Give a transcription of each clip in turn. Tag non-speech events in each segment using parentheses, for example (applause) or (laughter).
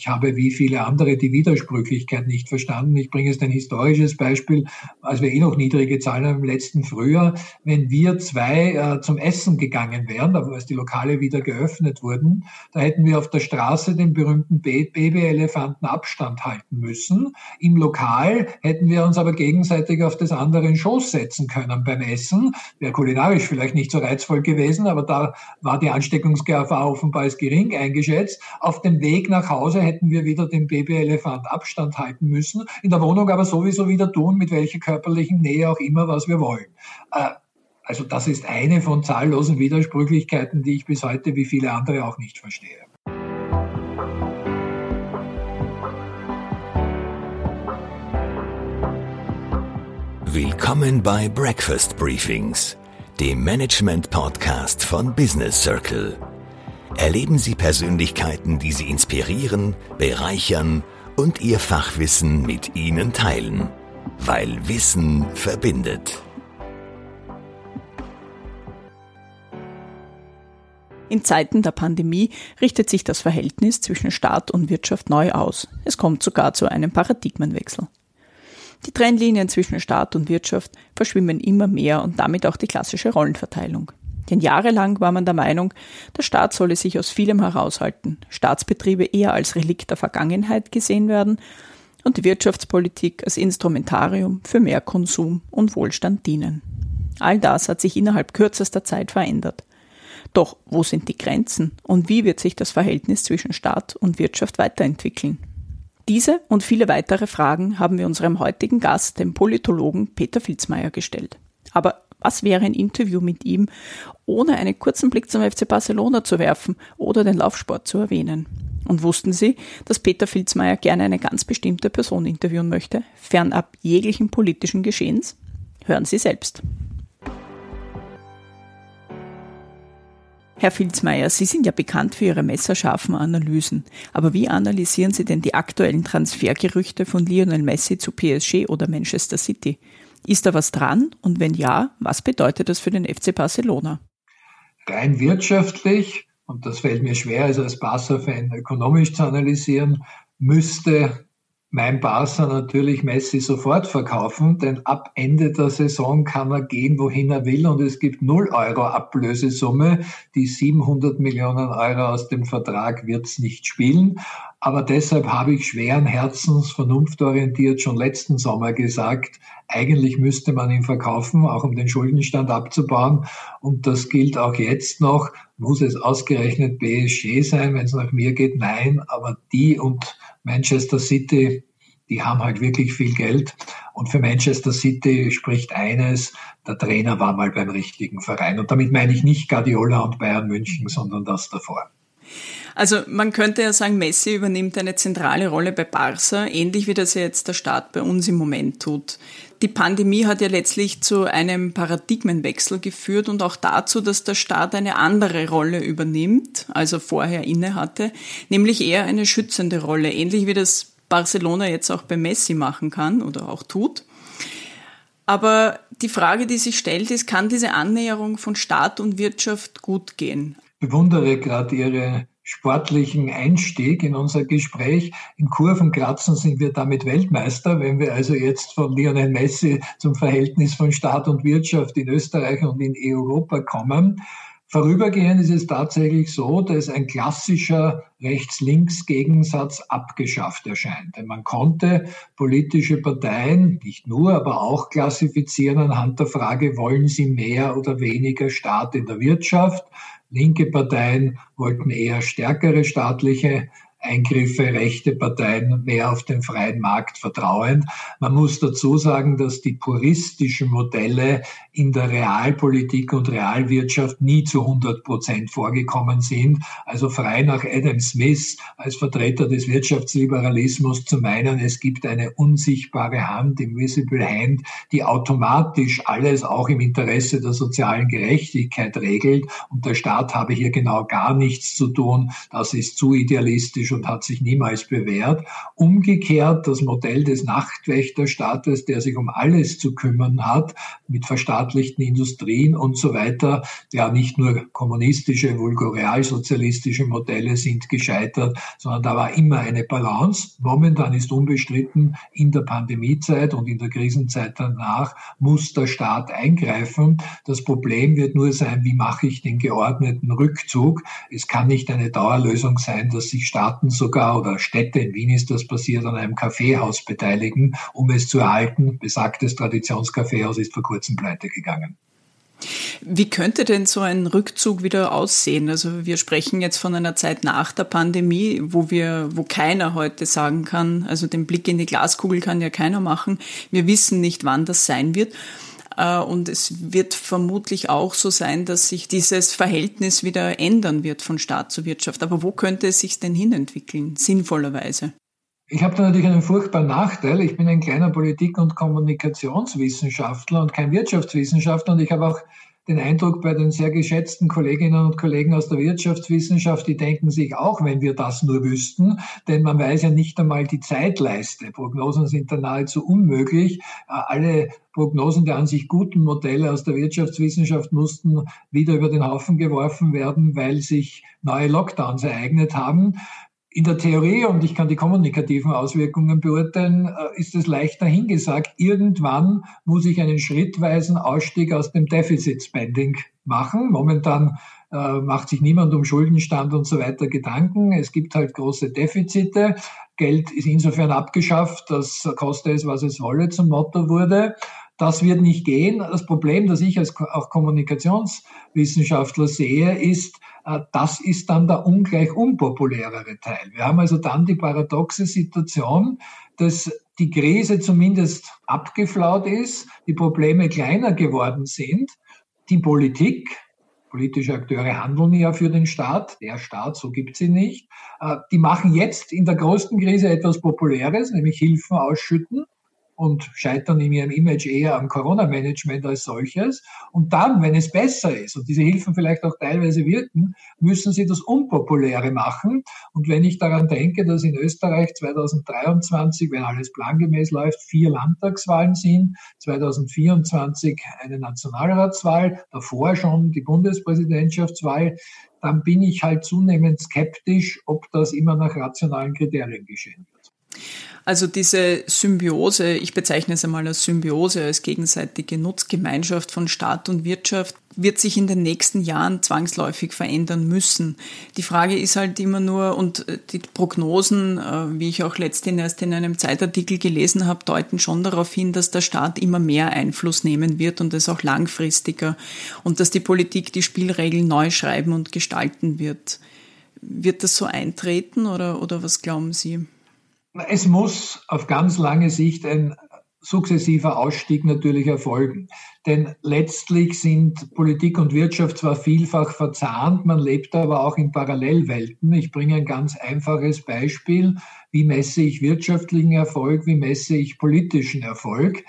ich habe wie viele andere die Widersprüchlichkeit nicht verstanden. Ich bringe jetzt ein historisches Beispiel, als wir eh noch niedrige Zahlen haben im letzten Frühjahr, wenn wir zwei äh, zum Essen gegangen wären, als die Lokale wieder geöffnet wurden, da hätten wir auf der Straße den berühmten Babyelefanten Abstand halten müssen. Im Lokal hätten wir uns aber gegenseitig auf das andere in Schoß setzen können beim Essen. Wäre kulinarisch vielleicht nicht so reizvoll gewesen, aber da war die Ansteckungsgefahr offenbar als gering eingeschätzt. Auf dem Weg nach Hause hätten wir wieder den Babyelefant Abstand halten müssen. In der Wohnung aber sowieso wieder tun, mit welcher körperlichen Nähe auch immer, was wir wollen. Äh, also das ist eine von zahllosen Widersprüchlichkeiten, die ich bis heute wie viele andere auch nicht verstehe. Willkommen bei Breakfast Briefings, dem Management-Podcast von Business Circle. Erleben Sie Persönlichkeiten, die Sie inspirieren, bereichern und Ihr Fachwissen mit Ihnen teilen, weil Wissen verbindet. In Zeiten der Pandemie richtet sich das Verhältnis zwischen Staat und Wirtschaft neu aus. Es kommt sogar zu einem Paradigmenwechsel. Die Trennlinien zwischen Staat und Wirtschaft verschwimmen immer mehr und damit auch die klassische Rollenverteilung. Denn jahrelang war man der Meinung, der Staat solle sich aus vielem heraushalten, Staatsbetriebe eher als Relikt der Vergangenheit gesehen werden und die Wirtschaftspolitik als Instrumentarium für mehr Konsum und Wohlstand dienen. All das hat sich innerhalb kürzester Zeit verändert. Doch wo sind die Grenzen und wie wird sich das Verhältnis zwischen Staat und Wirtschaft weiterentwickeln? Diese und viele weitere Fragen haben wir unserem heutigen Gast, dem Politologen Peter Filzmeier, gestellt. Aber was wäre ein Interview mit ihm, ohne einen kurzen Blick zum FC Barcelona zu werfen oder den Laufsport zu erwähnen? Und wussten Sie, dass Peter Filzmeier gerne eine ganz bestimmte Person interviewen möchte, fernab jeglichen politischen Geschehens? Hören Sie selbst. Herr Filzmeier, Sie sind ja bekannt für Ihre messerscharfen Analysen. Aber wie analysieren Sie denn die aktuellen Transfergerüchte von Lionel Messi zu PSG oder Manchester City? Ist da was dran? Und wenn ja, was bedeutet das für den FC Barcelona? Rein wirtschaftlich, und das fällt mir schwer, also als Barca-Fan ökonomisch zu analysieren, müsste mein Barca natürlich Messi sofort verkaufen, denn ab Ende der Saison kann er gehen, wohin er will und es gibt 0 Euro Ablösesumme. Die 700 Millionen Euro aus dem Vertrag wird es nicht spielen. Aber deshalb habe ich schweren Herzens, vernunftorientiert schon letzten Sommer gesagt, eigentlich müsste man ihn verkaufen, auch um den Schuldenstand abzubauen. Und das gilt auch jetzt noch. Muss es ausgerechnet PSG sein, wenn es nach mir geht? Nein, aber die und Manchester City, die haben halt wirklich viel Geld. Und für Manchester City spricht eines, der Trainer war mal beim richtigen Verein. Und damit meine ich nicht Guardiola und Bayern München, sondern das davor. Also man könnte ja sagen, Messi übernimmt eine zentrale Rolle bei Barca, ähnlich wie das jetzt der Staat bei uns im Moment tut. Die Pandemie hat ja letztlich zu einem Paradigmenwechsel geführt und auch dazu, dass der Staat eine andere Rolle übernimmt, also vorher inne hatte, nämlich eher eine schützende Rolle, ähnlich wie das Barcelona jetzt auch bei Messi machen kann oder auch tut. Aber die Frage, die sich stellt, ist, kann diese Annäherung von Staat und Wirtschaft gut gehen? Ich bewundere gerade Ihre sportlichen Einstieg in unser Gespräch. In Kurvenkratzen sind wir damit Weltmeister, wenn wir also jetzt von Lionel Messi zum Verhältnis von Staat und Wirtschaft in Österreich und in Europa kommen. Vorübergehend ist es tatsächlich so, dass ein klassischer Rechts-Links-Gegensatz abgeschafft erscheint. Denn man konnte politische Parteien nicht nur, aber auch klassifizieren anhand der Frage, wollen sie mehr oder weniger Staat in der Wirtschaft? Linke Parteien wollten eher stärkere staatliche Eingriffe, rechte Parteien mehr auf den freien Markt vertrauen. Man muss dazu sagen, dass die puristischen Modelle in der Realpolitik und Realwirtschaft nie zu 100 Prozent vorgekommen sind. Also frei nach Adam Smith als Vertreter des Wirtschaftsliberalismus zu meinen, es gibt eine unsichtbare Hand, Invisible Hand, die automatisch alles auch im Interesse der sozialen Gerechtigkeit regelt und der Staat habe hier genau gar nichts zu tun. Das ist zu idealistisch falsch und hat sich niemals bewährt. Umgekehrt das Modell des Nachtwächterstaates, der sich um alles zu kümmern hat, mit verstaatlichten Industrien und so weiter, ja nicht nur kommunistische, vulgorealsozialistische Modelle sind gescheitert, sondern da war immer eine Balance. Momentan ist unbestritten, in der Pandemiezeit und in der Krisenzeit danach muss der Staat eingreifen. Das Problem wird nur sein, wie mache ich den geordneten Rückzug? Es kann nicht eine Dauerlösung sein, dass sich Staaten sogar oder Städte, in Wien ist das passiert, an einem Kaffeehaus beteiligen, um es zu erhalten. Besagtes Traditionskaffeehaus ist vor kurzem pleite gegangen. Wie könnte denn so ein Rückzug wieder aussehen? Also wir sprechen jetzt von einer Zeit nach der Pandemie, wo wir, wo keiner heute sagen kann, also den Blick in die Glaskugel kann ja keiner machen. Wir wissen nicht, wann das sein wird. Äh, und es wird vermutlich auch so sein, dass sich dieses Verhältnis wieder ändern wird von Staat zu Wirtschaft. Aber wo könnte es sich denn hinentwickeln, sinnvollerweise? Ich habe da natürlich einen furchtbaren Nachteil. Ich bin ein kleiner Politik- und Kommunikationswissenschaftler und kein Wirtschaftswissenschaftler und ich habe auch den Eindruck bei den sehr geschätzten Kolleginnen und Kollegen aus der Wirtschaftswissenschaft, die denken sich auch, wenn wir das nur wüssten, denn man weiß ja nicht einmal die Zeitleiste. Prognosen sind da nahezu unmöglich. Äh, alle Prognosen der an sich guten Modelle aus der Wirtschaftswissenschaft mussten wieder über den Haufen geworfen werden, weil sich neue Lockdowns ereignet haben. In der Theorie, und ich kann die kommunikativen Auswirkungen beurteilen, äh, ist es leicht dahingesagt. Irgendwann muss ich einen schrittweisen Ausstieg aus dem Deficit Spending machen. Momentan äh, macht sich niemand um Schuldenstand und so weiter Gedanken. Es gibt halt große Defizite. Geld ist insofern abgeschafft, dass koste es, was es wolle, zum Motto wurde. Das wird nicht gehen. Das Problem, das ich als auch Kommunikationswissenschaftler sehe, ist, äh, das ist dann der ungleich unpopulärere Teil. Wir haben also dann die paradoxe Situation, dass die Krise zumindest abgeflaut ist, die Probleme kleiner geworden sind, die Politik, politische Akteure handeln ja für den Staat, der Staat, so gibt sie nicht, äh, die machen jetzt in der größten Krise etwas Populäres, nämlich Hilfen ausschütten und scheitern in ihrem Image eher am Corona-Management als solches. Und dann, wenn es besser ist und diese Hilfen vielleicht auch teilweise wirken, müssen sie das Unpopuläre machen. Und wenn ich daran denke, dass in Österreich 2023, wenn alles plangemäß läuft, vier Landtagswahlen sind, 2024 eine Nationalratswahl, davor schon die Bundespräsidentschaftswahl, dann bin ich halt zunehmend skeptisch, ob das immer nach rationalen Kriterien geschehen wird. Also diese Symbiose, ich bezeichne es einmal als Symbiose, als gegenseitige Nutzgemeinschaft von Staat und Wirtschaft, wird sich in den nächsten Jahren zwangsläufig verändern müssen. Die Frage ist halt immer nur, und äh, die Prognosen, äh, wie ich auch letztens erst in einem Zeitartikel gelesen habe, deuten schon darauf hin, dass der Staat immer mehr Einfluss nehmen wird und es auch langfristiger und dass die Politik die Spielregeln neu schreiben und gestalten wird. Wird das so eintreten oder, oder was glauben Sie? Es muss auf ganz lange Sicht ein sukzessiver Ausstieg natürlich erfolgen. Denn letztlich sind Politik und Wirtschaft zwar vielfach verzahnt, man lebt aber auch in Parallelwelten. Ich bringe ein ganz einfaches Beispiel. Wie messe ich wirtschaftlichen Erfolg? Wie messe ich politischen Erfolg?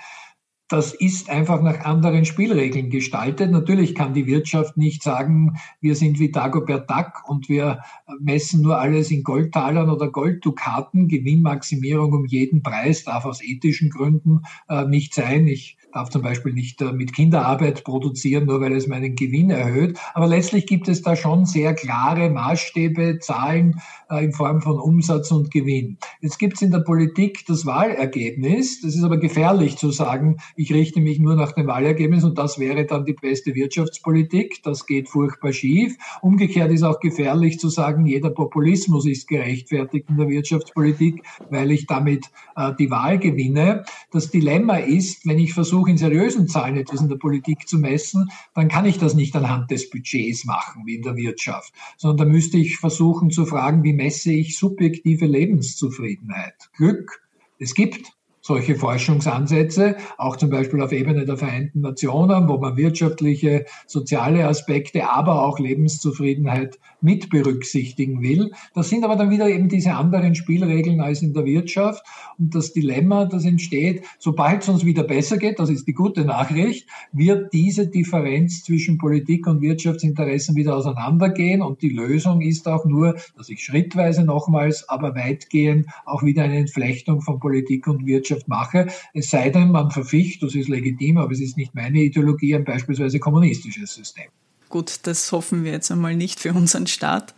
Das ist einfach nach anderen Spielregeln gestaltet. Natürlich kann die Wirtschaft nicht sagen, wir sind wie Dagobert Duck und wir messen nur alles in Goldtalern oder Golddukaten. Gewinnmaximierung um jeden Preis darf aus ethischen Gründen äh, nicht sein. Ich darf zum Beispiel nicht äh, mit Kinderarbeit produzieren, nur weil es meinen Gewinn erhöht. Aber letztlich gibt es da schon sehr klare Maßstäbe, Zahlen äh, in Form von Umsatz und Gewinn. Jetzt gibt es in der Politik das Wahlergebnis. Das ist aber gefährlich zu sagen, ich richte mich nur nach dem Wahlergebnis und das wäre dann die beste Wirtschaftspolitik. Das geht furchtbar schief. Umgekehrt ist auch gefährlich zu sagen, jeder Populismus ist gerechtfertigt in der Wirtschaftspolitik, weil ich damit äh, die Wahl gewinne. Das Dilemma ist, wenn ich versuche, versuche, in seriösen Zahlen etwas in der Politik zu messen, dann kann ich das nicht anhand des Budgets machen, wie in der Wirtschaft, sondern da müsste ich versuchen zu fragen, wie messe ich subjektive Lebenszufriedenheit? Glück, es gibt solche Forschungsansätze, auch zum Beispiel auf Ebene der Vereinten Nationen, wo man wirtschaftliche, soziale Aspekte, aber auch Lebenszufriedenheit mit berücksichtigen will. Das sind aber dann wieder eben diese anderen Spielregeln als in der Wirtschaft. Und das Dilemma, das entsteht, sobald es uns wieder besser geht, das ist die gute Nachricht, wird diese Differenz zwischen Politik und Wirtschaftsinteressen wieder auseinandergehen. Und die Lösung ist auch nur, dass ich schrittweise nochmals, aber weitgehend auch wieder eine Entflechtung von Politik und Wirtschaft Wirtschaft mache, es sei denn, man verficht, das ist legitim, aber es ist nicht meine Ideologie, ein beispielsweise kommunistisches System. Gut, das hoffen wir jetzt einmal nicht für unseren Staat.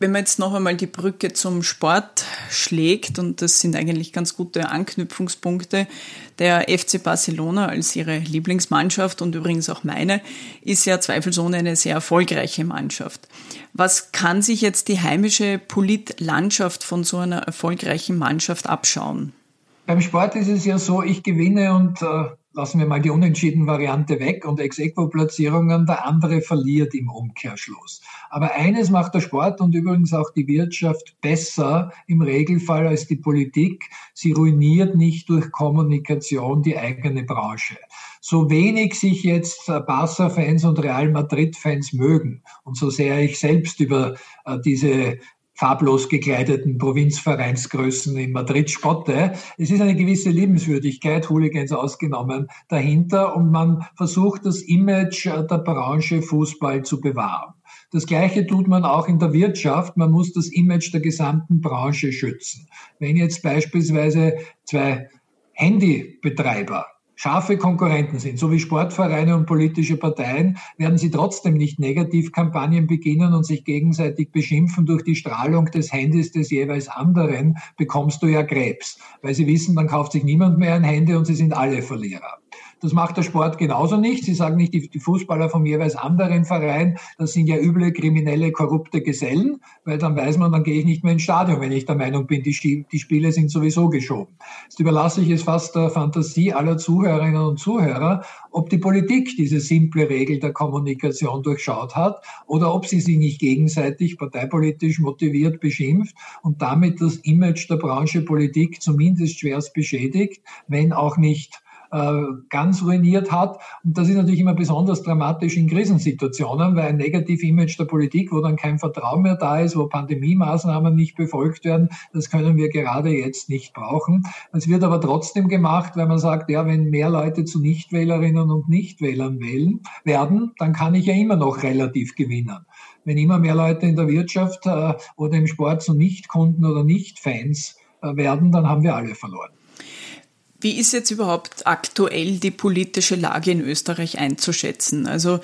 Wenn man jetzt noch einmal die Brücke zum Sport schlägt, und das sind eigentlich ganz gute Anknüpfungspunkte, der FC Barcelona als ihre Lieblingsmannschaft und übrigens auch meine, ist ja zweifelsohne eine sehr erfolgreiche Mannschaft. Was kann sich jetzt die heimische Politlandschaft von so einer erfolgreichen Mannschaft abschauen? Beim Sport ist es ja so, ich gewinne und äh, lassen wir mal die unentschieden Variante weg und Ex-Equo-Platzierungen, der andere verliert im Umkehrschluss. Aber eines macht der Sport und übrigens auch die Wirtschaft besser im Regelfall als die Politik. Sie ruiniert nicht durch Kommunikation die eigene Branche. So wenig sich jetzt Barca-Fans und Real Madrid-Fans mögen und so sehr ich selbst über äh, diese farblos gekleideten Provinzvereinsgrößen in Madrid spotte. Es ist eine gewisse Liebenswürdigkeit, Hooligans ausgenommen, dahinter und man versucht das Image der Branche Fußball zu bewahren. Das Gleiche tut man auch in der Wirtschaft. Man muss das Image der gesamten Branche schützen. Wenn jetzt beispielsweise zwei Handybetreiber scharfe Konkurrenten sind, so wie Sportvereine und politische Parteien, werden sie trotzdem nicht Negativkampagnen beginnen und sich gegenseitig beschimpfen durch die Strahlung des Handys des jeweils anderen, bekommst du ja Krebs. Weil sie wissen, dann kauft sich niemand mehr ein Handy und sie sind alle Verlierer. Das macht der Sport genauso nicht. Sie sagen nicht, die, die Fußballer vom jeweils anderen Verein, das sind ja üble, kriminelle, korrupte Gesellen, weil dann weiß man, dann gehe ich nicht mehr ins Stadion, wenn ich der Meinung bin, die, die Spiele sind sowieso geschoben. Jetzt überlasse ich es fast der Fantasie aller Zuhörerinnen und Zuhörer, ob die Politik diese simple Regel der Kommunikation durchschaut hat oder ob sie sich nicht gegenseitig parteipolitisch motiviert beschimpft und damit das Image der Branche Politik zumindest schwerst beschädigt, wenn auch nicht ganz ruiniert hat. Und das ist natürlich immer besonders dramatisch in Krisensituationen, weil ein Negativ-Image der Politik, wo dann kein Vertrauen mehr da ist, wo Pandemie-Maßnahmen nicht befolgt werden, das können wir gerade jetzt nicht brauchen. Es wird aber trotzdem gemacht, weil man sagt, ja, wenn mehr Leute zu Nichtwählerinnen und Nichtwählern wählen werden, dann kann ich ja immer noch relativ gewinnen wenn immer mehr Leute in der Wirtschaft äh, oder im Sport zu Nichtkunden oder Nichtfans äh, werden, dann haben wir alle verloren. Wie ist jetzt überhaupt aktuell die politische Lage in Österreich einzuschätzen? Also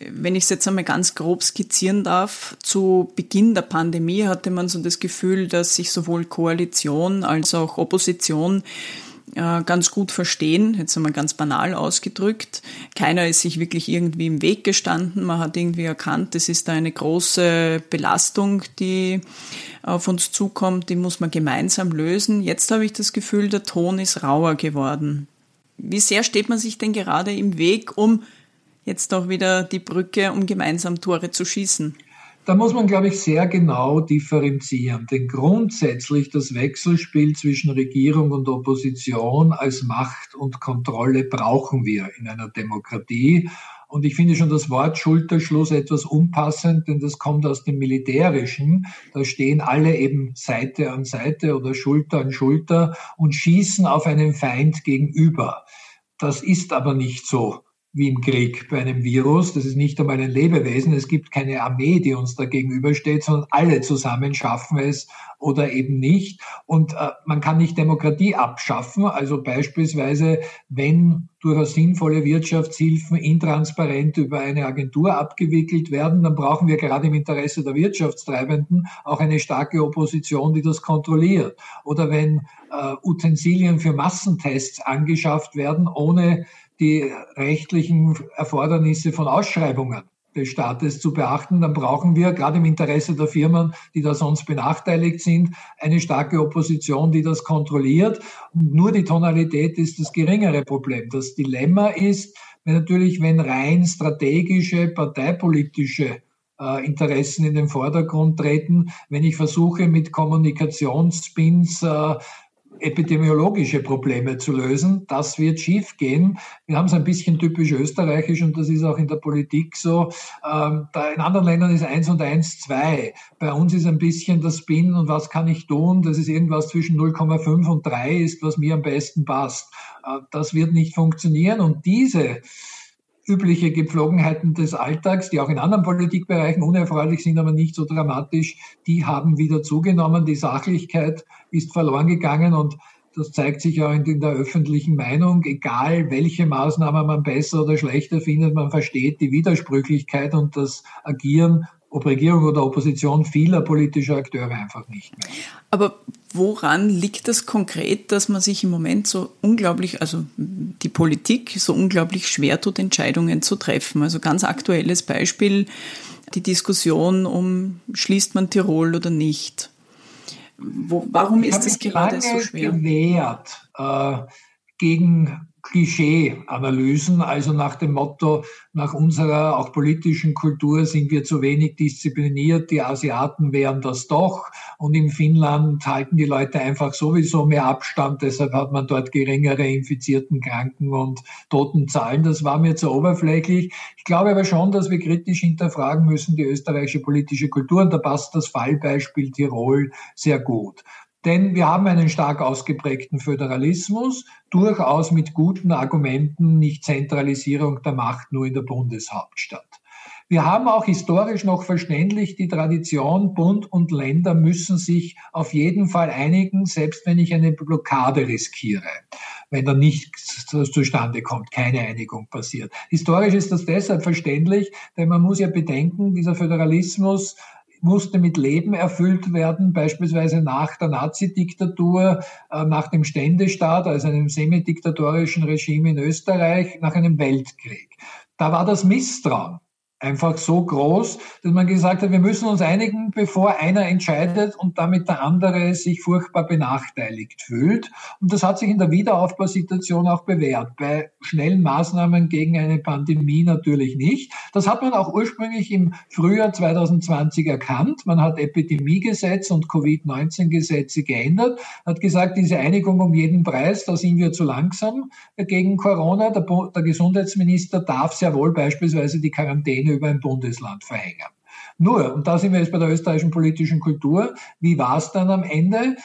wenn ich es jetzt einmal ganz grob skizzieren darf, zu Beginn der Pandemie hatte man so das Gefühl, dass sich sowohl Koalition als auch Opposition äh, ganz gut verstehen, jetzt einmal ganz banal ausgedrückt. Keiner ist sich wirklich irgendwie im Weg gestanden. Man hat irgendwie erkannt, es ist da eine große Belastung, die auf uns zukommt, die muss man gemeinsam lösen. Jetzt habe ich das Gefühl, der Ton ist rauer geworden. Wie sehr steht man sich denn gerade im Weg, um jetzt auch wieder die Brücke, um gemeinsam Tore zu schießen? Da muss man, glaube ich, sehr genau differenzieren. Denn grundsätzlich das Wechselspiel zwischen Regierung und Opposition als Macht und Kontrolle brauchen wir in einer Demokratie. Und ich finde schon das Wort Schulterschluss etwas unpassend, denn das kommt aus dem Militärischen. Da stehen alle eben Seite an Seite oder Schulter an Schulter und schießen auf einen Feind gegenüber. Das ist aber nicht so wie im Krieg bei einem Virus. Das ist nicht einmal ein Lebewesen. Es gibt keine Armee, die uns da gegenübersteht, sondern alle zusammen schaffen es oder eben nicht. Und äh, man kann nicht Demokratie abschaffen. Also beispielsweise, wenn durchaus sinnvolle Wirtschaftshilfen intransparent über eine Agentur abgewickelt werden, dann brauchen wir gerade im Interesse der Wirtschaftstreibenden auch eine starke Opposition, die das kontrolliert. Oder wenn äh, Utensilien für Massentests angeschafft werden, ohne die rechtlichen Erfordernisse von Ausschreibungen des Staates zu beachten, dann brauchen wir gerade im Interesse der Firmen, die da sonst benachteiligt sind, eine starke Opposition, die das kontrolliert. Und nur die Tonalität ist das geringere Problem. Das Dilemma ist wenn natürlich, wenn rein strategische, parteipolitische äh, Interessen in den Vordergrund treten, wenn ich versuche, mit Kommunikationsspins äh, epidemiologische Probleme zu lösen. Das wird schiefgehen. Wir haben es ein bisschen typisch österreichisch und das ist auch in der Politik so. Ähm, in anderen Ländern ist eins und eins zwei. Bei uns ist ein bisschen das Spin und was kann ich tun? Das ist irgendwas zwischen 0,5 und 3 ist, was mir am besten passt. Äh, das wird nicht funktionieren und diese übliche Gepflogenheiten des Alltags, die auch in anderen Politikbereichen unerfreulich sind, aber nicht so dramatisch, die haben wieder zugenommen. Die Sachlichkeit ist verloren gegangen und das zeigt sich auch in der öffentlichen Meinung. Egal, welche Maßnahme man besser oder schlechter findet, man versteht die Widersprüchlichkeit und das Agieren ob Regierung oder Opposition vieler politischer Akteure einfach nicht mehr. Aber woran liegt das konkret, dass man sich im Moment so unglaublich, also die Politik so unglaublich schwer tut, Entscheidungen zu treffen? Also ganz aktuelles Beispiel, die Diskussion um, schließt man Tirol oder nicht? Wo, warum ist es gerade so schwer? gewehrt äh, gegen Klischee-Analysen, also nach dem Motto, nach unserer auch politischen Kultur sind wir zu wenig diszipliniert, die Asiaten wären das doch und in Finnland halten die Leute einfach sowieso mehr Abstand, deshalb hat man dort geringere infizierten Kranken und Totenzahlen. Das war mir zu oberflächlich. Ich glaube aber schon, dass wir kritisch hinterfragen müssen die österreichische politische Kultur und da passt das Fallbeispiel Tirol sehr gut. Denn wir haben einen stark ausgeprägten Föderalismus, durchaus mit guten Argumenten, nicht Zentralisierung der Macht nur in der Bundeshauptstadt. Wir haben auch historisch noch verständlich die Tradition, Bund und Länder müssen sich auf jeden Fall einigen, selbst wenn ich eine Blockade riskiere, wenn da nichts zustande kommt, keine Einigung passiert. Historisch ist das deshalb verständlich, denn man muss ja bedenken, dieser Föderalismus musste mit Leben erfüllt werden, beispielsweise nach der Nazi-Diktatur, äh, nach dem Ständestaat, also einem semidiktatorischen Regime in Österreich, nach einem Weltkrieg. Da war das Misstrauen einfach so groß, dass man gesagt hat, wir müssen uns einigen, bevor einer entscheidet und damit der andere sich furchtbar benachteiligt fühlt. Und das hat sich in der Wiederaufbausituation auch bewährt. Bei schnellen Maßnahmen gegen eine Pandemie natürlich nicht. Das hat man auch ursprünglich im Frühjahr 2020 erkannt. Man hat Epidemiegesetz und Covid-19-Gesetze geändert, hat gesagt, diese Einigung um jeden Preis, da sind wir zu langsam gegen Corona. Der, der Gesundheitsminister darf sehr wohl beispielsweise die Quarantäne über ein Bundesland verhängen. Nur, und da sind wir jetzt bei der österreichischen politischen Kultur, wie war es dann am Ende?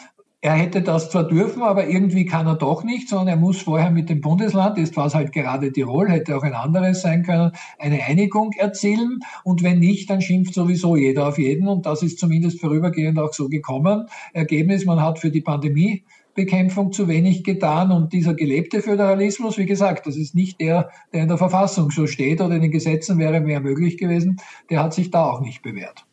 Er hätte das zwar dürfen, aber irgendwie kann er doch nicht, sondern er muss vorher mit dem Bundesland, jetzt war es halt gerade Tirol, hätte auch ein anderes sein können, eine Einigung erzielen. Und wenn nicht, dann schimpft sowieso jeder auf jeden. Und das ist zumindest vorübergehend auch so gekommen. Ergebnis, man hat für die Pandemie Bekämpfung zu wenig getan. Und dieser gelebte Föderalismus, wie gesagt, das ist nicht der, der in der Verfassung so steht oder in den Gesetzen wäre mehr möglich gewesen, der hat sich da auch nicht bewährt.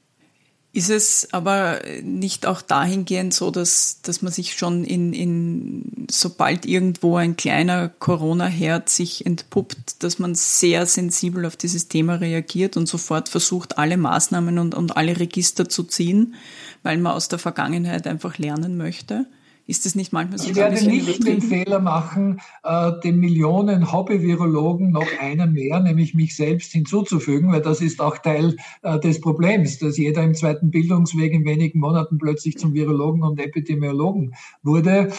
Ist es aber nicht auch dahingehend so, dass, dass man sich schon in, in, sobald irgendwo ein kleiner Corona-Herd sich entpuppt, dass man sehr sensibel auf dieses Thema reagiert und sofort versucht, alle Maßnahmen und, und alle Register zu ziehen, weil man aus der Vergangenheit einfach lernen möchte? Ist das nicht manchmal so? Ich werde nicht den Fehler machen, äh, den Millionen Hobby-Virologen noch einen mehr, nämlich mich selbst hinzuzufügen, weil das ist auch Teil äh, des Problems, dass jeder im zweiten Bildungsweg in wenigen Monaten plötzlich zum Virologen und Epidemiologen wurde.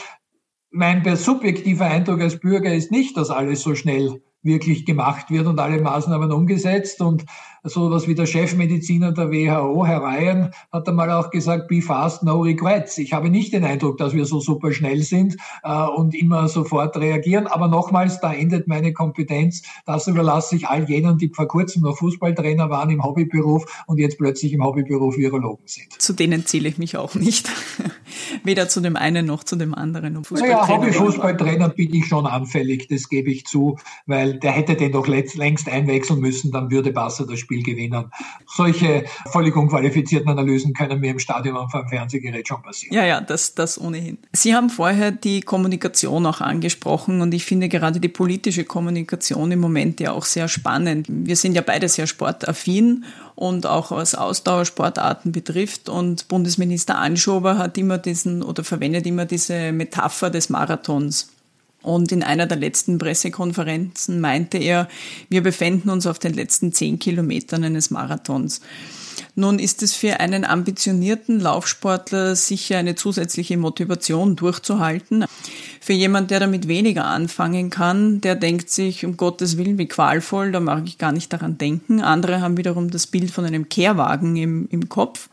Mein subjektiver Eindruck als Bürger ist nicht, dass alles so schnell wirklich gemacht wird und alle Maßnahmen umgesetzt und so was wie der Chefmediziner der WHO, Herr Ryan, hat einmal auch gesagt, be fast, no regrets. Ich habe nicht den Eindruck, dass wir so super schnell sind äh, und immer sofort reagieren. Aber nochmals, da endet meine Kompetenz. Das überlasse ich all jenen, die vor kurzem noch Fußballtrainer waren im Hobbyberuf und jetzt plötzlich im Hobbyberuf Virologen sind. Zu denen zähle ich mich auch nicht. (laughs) Weder zu dem einen noch zu dem anderen. Um naja, Hobbyfußballtrainer bin ich schon anfällig, das gebe ich zu, weil der hätte den doch längst einwechseln müssen, dann würde Barca das Spiel gewinnen. Solche völlig unqualifizierten Analysen können mir im Stadion und vom Fernsehgerät schon passieren. Ja, ja, das, das ohnehin. Sie haben vorher die Kommunikation auch angesprochen und ich finde gerade die politische Kommunikation im Moment ja auch sehr spannend. Wir sind ja beide sehr sportaffin und auch was Ausdauersportarten betrifft. Und Bundesminister Anschober hat immer diesen oder verwendet immer diese Metapher des Marathons Und in einer der letzten Pressekonferenzen meinte er, wir befinden uns auf den letzten zehn Kilometern eines Marathons. Nun ist es für einen ambitionierten Laufsportler sicher eine zusätzliche Motivation durchzuhalten. Für jemand, der damit weniger anfangen kann, der denkt sich, um Gottes Willen, wie qualvoll, da mag ich gar nicht daran denken. Andere haben wiederum das Bild von einem Kehrwagen im, im Kopf.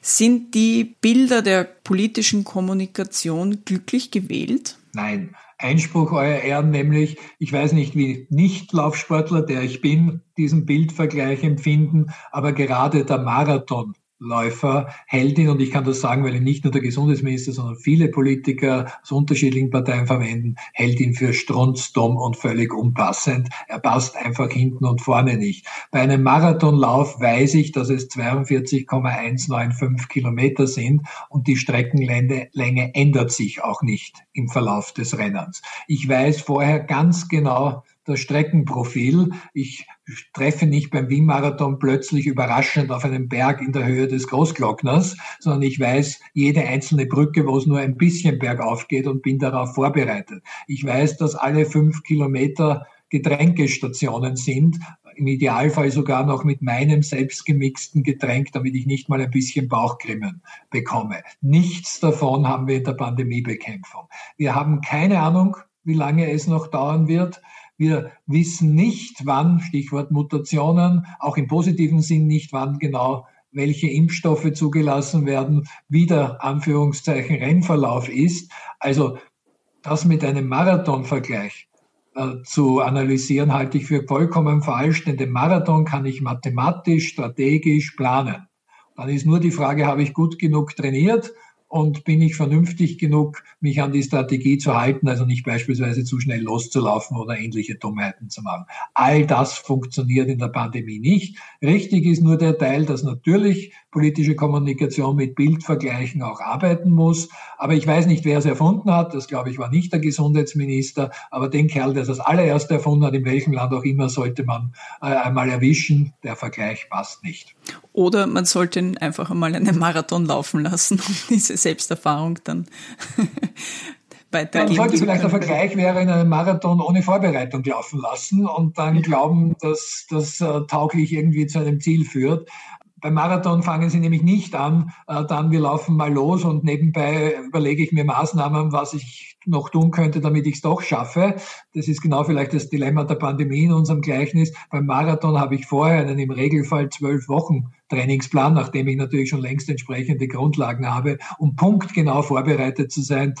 Sind die Bilder der politischen Kommunikation glücklich gewählt? Nein. Einspruch, Euer Ehren, nämlich, ich weiß nicht, wie Nicht-Laufsportler, der ich bin, diesen Bildvergleich empfinden, aber gerade der Marathon Läufer, Heldin, und ich kann das sagen, weil ihn nicht nur der Gesundheitsminister, sondern viele Politiker aus unterschiedlichen Parteien verwenden, Heldin für strunz, dumm und völlig unpassend. Er passt einfach hinten und vorne nicht. Bei einem Marathonlauf weiß ich, dass es 42,195 Kilometer sind und die Streckenlänge ändert sich auch nicht im Verlauf des Rennens. Ich weiß vorher ganz genau, das Streckenprofil. Ich treffe nicht beim Wien-Marathon plötzlich überraschend auf einen Berg in der Höhe des Großglockners, sondern ich weiß jede einzelne Brücke, wo es nur ein bisschen bergauf geht und bin darauf vorbereitet. Ich weiß, dass alle fünf Kilometer Getränkestationen sind, im Idealfall sogar noch mit meinem selbstgemixten Getränk, damit ich nicht mal ein bisschen Bauchgrimmen bekomme. Nichts davon haben wir in der Pandemiebekämpfung. Wir haben keine Ahnung, wie lange es noch dauern wird. Wir wissen nicht, wann, Stichwort Mutationen, auch im positiven Sinn nicht, wann genau welche Impfstoffe zugelassen werden, wie der Anführungszeichen Rennverlauf ist. Also das mit einem Marathonvergleich äh, zu analysieren, halte ich für vollkommen falsch, denn den Marathon kann ich mathematisch, strategisch planen. Dann ist nur die Frage, habe ich gut genug trainiert? Und bin ich vernünftig genug, mich an die Strategie zu halten, also nicht beispielsweise zu schnell loszulaufen oder ähnliche Dummheiten zu machen. All das funktioniert in der Pandemie nicht. Richtig ist nur der Teil, dass natürlich politische Kommunikation mit Bildvergleichen auch arbeiten muss. Aber ich weiß nicht, wer es erfunden hat. Das, glaube ich, war nicht der Gesundheitsminister. Aber den Kerl, der es als allererster erfunden hat, in welchem Land auch immer, sollte man äh, einmal erwischen. Der Vergleich passt nicht. Oder man sollte ihn einfach einmal einen Marathon laufen lassen, um (laughs) diese Selbsterfahrung dann (laughs) weitergeben Man sollte vielleicht der Vergleich wäre, in einem Marathon ohne Vorbereitung laufen lassen und dann glauben, dass das äh, tauglich irgendwie zu einem Ziel führt. Beim Marathon fangen sie nämlich nicht an, äh, dann wir laufen mal los und nebenbei überlege ich mir Maßnahmen, was ich noch tun könnte, damit ich es doch schaffe. Das ist genau vielleicht das Dilemma der Pandemie in unserem Gleichnis. Beim Marathon habe ich vorher einen im Regelfall zwölf Wochen Trainingsplan, nachdem ich natürlich schon längst entsprechende Grundlagen habe, um punktgenau vorbereitet zu sein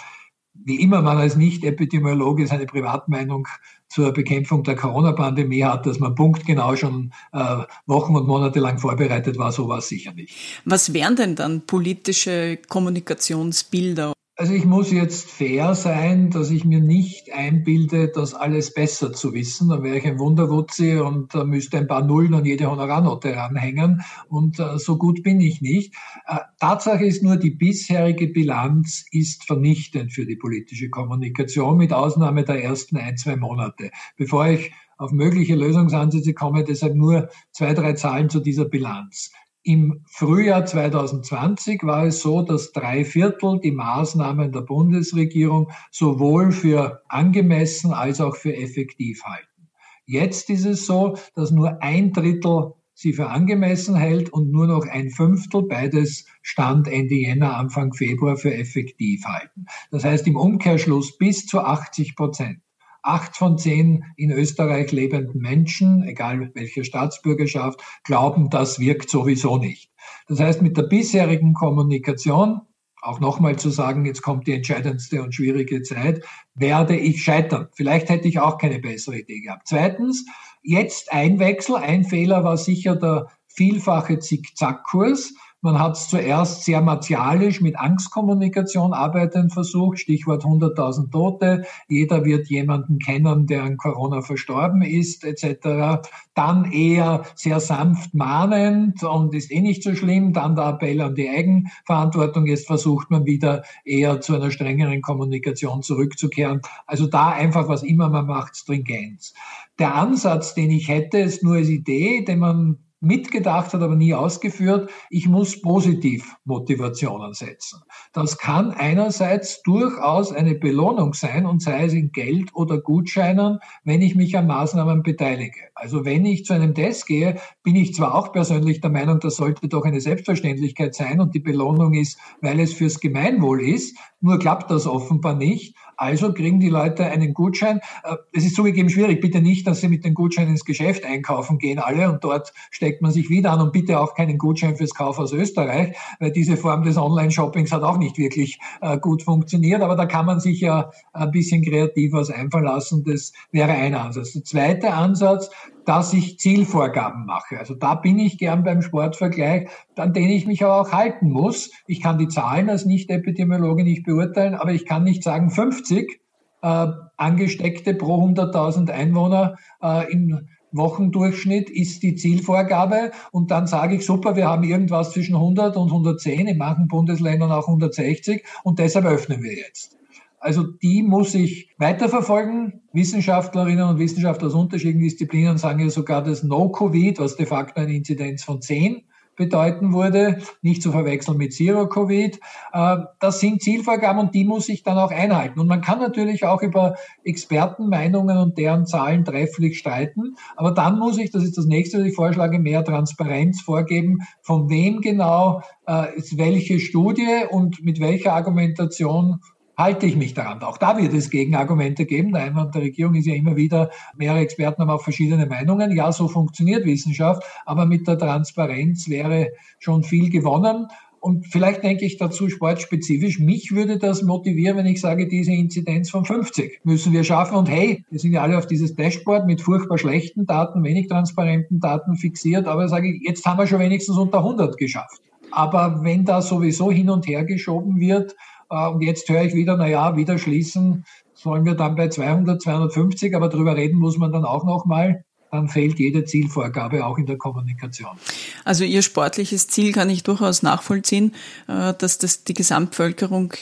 wie immer man als Nicht-Epidemiologe seine Privatmeinung zur Bekämpfung der Corona-Pandemie hat, dass man punktgenau schon äh, Wochen und Monate lang vorbereitet war, so war es sicher nicht. Was wären denn dann politische Kommunikationsbilder also ich muss jetzt fair sein, dass ich mir nicht einbilde, das alles besser zu wissen. Dann wäre ich ein Wunderwutzi und äh, müsste ein paar Nullen an jede Honorarnote ranhängen. Und äh, so gut bin ich nicht. Äh, Tatsache ist nur, die bisherige Bilanz ist vernichtend für die politische Kommunikation, mit Ausnahme der ersten ein, zwei Monate. Bevor ich auf mögliche Lösungsansätze komme, deshalb nur zwei, drei Zahlen zu dieser Bilanz. Im Frühjahr 2020 war es so, dass drei Viertel die Maßnahmen der Bundesregierung sowohl für angemessen als auch für effektiv halten. Jetzt ist es so, dass nur ein Drittel sie für angemessen hält und nur noch ein Fünftel, beides Stand Ende Jänner, Anfang Februar für effektiv halten. Das heißt im Umkehrschluss bis zu 80 Prozent acht von zehn in Österreich lebenden Menschen, egal welche Staatsbürgerschaft, glauben, das wirkt sowieso nicht. Das heißt, mit der bisherigen Kommunikation, auch nochmal zu sagen, jetzt kommt die entscheidendste und schwierige Zeit, werde ich scheitern. Vielleicht hätte ich auch keine bessere Idee gehabt. Zweitens, jetzt ein Wechsel. Ein Fehler war sicher der vielfache Zickzackkurs. Man hat es zuerst sehr martialisch mit Angstkommunikation arbeiten versucht, Stichwort 100.000 Tote, jeder wird jemanden kennen, der an Corona verstorben ist, etc. Dann eher sehr sanft mahnend und ist eh nicht so schlimm, dann der Appell an die Eigenverantwortung. Jetzt versucht man wieder eher zu einer strengeren Kommunikation zurückzukehren. Also da einfach, was immer man macht, Stringenz. Der Ansatz, den ich hätte, ist nur als Idee, den man mitgedacht, hat aber nie ausgeführt. Ich muss positiv Motivationen setzen. Das kann einerseits durchaus eine Belohnung sein und sei es in Geld oder Gutscheinen, wenn ich mich an Maßnahmen beteilige. Also wenn ich zu einem Test gehe, bin ich zwar auch persönlich der Meinung, das sollte doch eine Selbstverständlichkeit sein und die Belohnung ist, weil es fürs Gemeinwohl ist, nur klappt das offenbar nicht. Also kriegen die Leute einen Gutschein. Äh, es ist zugegeben schwierig. Bitte nicht, dass sie mit den Gutscheinen ins Geschäft einkaufen gehen alle und dort steckt man sich wieder an und bitte auch keinen Gutschein fürs Kauf aus Österreich, weil diese Form des Online-Shoppings hat auch nicht wirklich äh, gut funktioniert. Aber da kann man sich ja ein bisschen kreativ was einfallen lassen. Das wäre ein Ansatz. Der zweite Ansatz, dass ich Zielvorgaben mache. Also da bin ich gern beim Sportvergleich, an den ich mich aber auch halten muss. Ich kann die Zahlen als Nicht-Epidemiologe nicht beurteilen, aber ich kann nicht sagen 50 äh, Angesteckte pro 100.000 Einwohner äh, im Wochendurchschnitt ist die Zielvorgabe und dann sage ich, super, wir haben irgendwas zwischen 100 und 110, in manchen Bundesländern auch 160 und deshalb öffnen wir jetzt. Also die muss ich weiterverfolgen. Wissenschaftlerinnen und Wissenschaftler aus unterschiedlichen Disziplinen sagen ja sogar das No-Covid, was de facto eine Inzidenz von 10 bedeuten würde, nicht zu verwechseln mit Zero-Covid. Äh, das sind Zielvorgaben und die muss ich dann auch einhalten. Und man kann natürlich auch über Expertenmeinungen und deren Zahlen trefflich streiten, aber dann muss ich, das ist das nächste, was ich vorschlage, mehr Transparenz vorgeben, von wem genau äh, ist welche Studie und mit welcher Argumentation halte ich mich daran. Auch da wird es Gegenargumente geben. Der Einwand der Regierung ist ja immer wieder, mehrere Experten haben auch verschiedene Meinungen. Ja, so funktioniert Wissenschaft, aber mit der Transparenz wäre schon viel gewonnen. Und vielleicht denke ich dazu sportspezifisch, mich würde das motivieren, wenn ich sage, diese Inzidenz von 50 müssen wir schaffen. Und hey, wir sind ja alle auf dieses Dashboard mit furchtbar schlechten Daten, wenig transparenten Daten fixiert, aber sage ich, jetzt haben wir schon wenigstens unter 100 geschafft. Aber wenn da sowieso hin und her geschoben wird, und jetzt höre ich wieder, na ja, wieder schließen sollen wir dann bei 200, 250, aber darüber reden muss man dann auch noch mal. Dann fehlt jede Zielvorgabe auch in der Kommunikation. Also Ihr sportliches Ziel kann ich durchaus nachvollziehen, äh, dass das die Gesamtbevölkerung